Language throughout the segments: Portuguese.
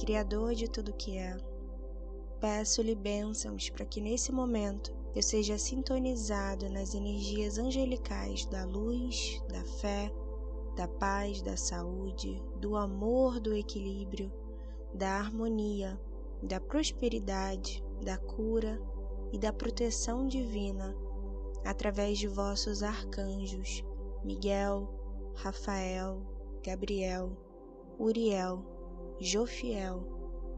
Criador de tudo que é. Peço-lhe bênçãos para que nesse momento eu seja sintonizado nas energias angelicais da luz, da fé, da paz, da saúde, do amor, do equilíbrio, da harmonia, da prosperidade, da cura e da proteção divina através de vossos arcanjos Miguel, Rafael, Gabriel, Uriel, Jofiel,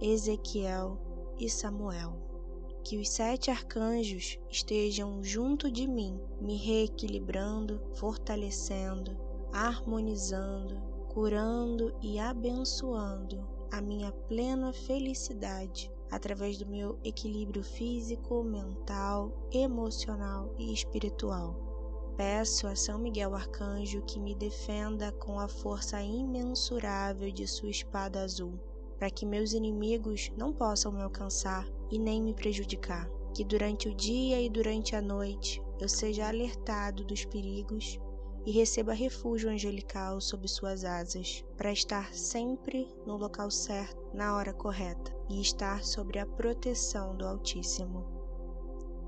Ezequiel e Samuel. Que os sete arcanjos estejam junto de mim, me reequilibrando, fortalecendo, harmonizando, curando e abençoando a minha plena felicidade através do meu equilíbrio físico, mental, emocional e espiritual. Peço a São Miguel Arcanjo que me defenda com a força imensurável de sua espada azul, para que meus inimigos não possam me alcançar e nem me prejudicar. Que durante o dia e durante a noite eu seja alertado dos perigos e receba refúgio angelical sob suas asas, para estar sempre no local certo, na hora correta, e estar sobre a proteção do Altíssimo.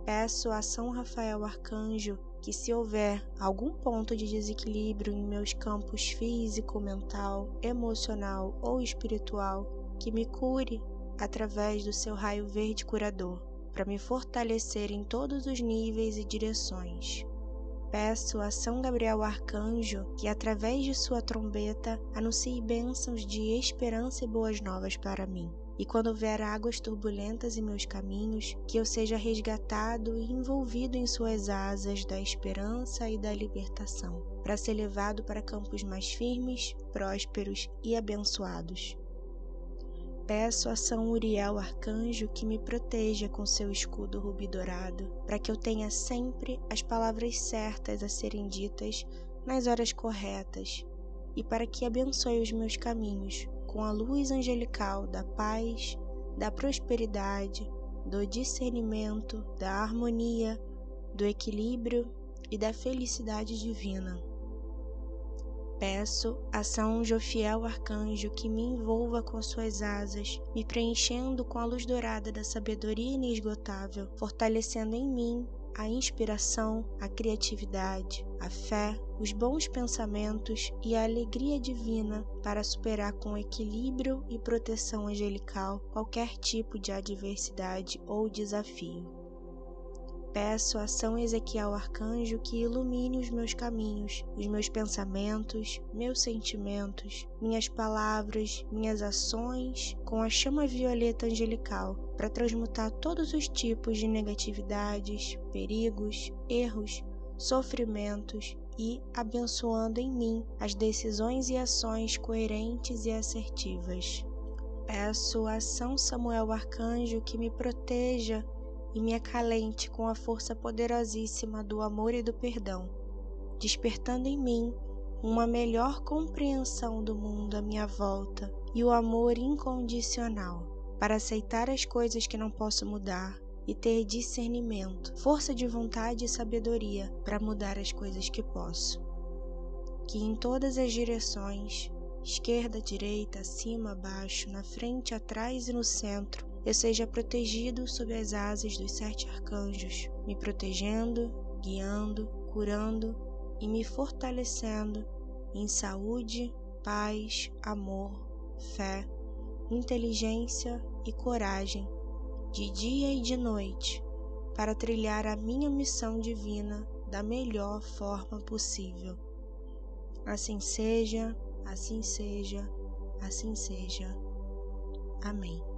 Peço a São Rafael Arcanjo que, se houver algum ponto de desequilíbrio em meus campos físico, mental, emocional ou espiritual, que me cure através do seu raio verde curador, para me fortalecer em todos os níveis e direções peço a São Gabriel Arcanjo que, através de sua trombeta, anuncie bênçãos de esperança e boas novas para mim. E quando houver águas turbulentas em meus caminhos, que eu seja resgatado e envolvido em suas asas da esperança e da libertação, para ser levado para campos mais firmes, prósperos e abençoados. Peço a São Uriel Arcanjo que me proteja com seu escudo rubi-dourado, para que eu tenha sempre as palavras certas a serem ditas nas horas corretas, e para que abençoe os meus caminhos com a luz angelical da paz, da prosperidade, do discernimento, da harmonia, do equilíbrio e da felicidade divina. Peço a São Jofiel Arcanjo que me envolva com suas asas, me preenchendo com a luz dourada da sabedoria inesgotável, fortalecendo em mim a inspiração, a criatividade, a fé, os bons pensamentos e a alegria divina para superar com equilíbrio e proteção angelical qualquer tipo de adversidade ou desafio. Peço a São Ezequiel Arcanjo que ilumine os meus caminhos, os meus pensamentos, meus sentimentos, minhas palavras, minhas ações com a chama violeta angelical para transmutar todos os tipos de negatividades, perigos, erros, sofrimentos e abençoando em mim as decisões e ações coerentes e assertivas. Peço a São Samuel Arcanjo que me proteja e me acalente com a força poderosíssima do amor e do perdão, despertando em mim uma melhor compreensão do mundo à minha volta e o amor incondicional para aceitar as coisas que não posso mudar e ter discernimento, força de vontade e sabedoria para mudar as coisas que posso. Que em todas as direções, esquerda, direita, acima, baixo, na frente, atrás e no centro, eu seja protegido sob as asas dos sete arcanjos, me protegendo, guiando, curando e me fortalecendo em saúde, paz, amor, fé, inteligência e coragem, de dia e de noite, para trilhar a minha missão divina da melhor forma possível. Assim seja, assim seja, assim seja. Amém.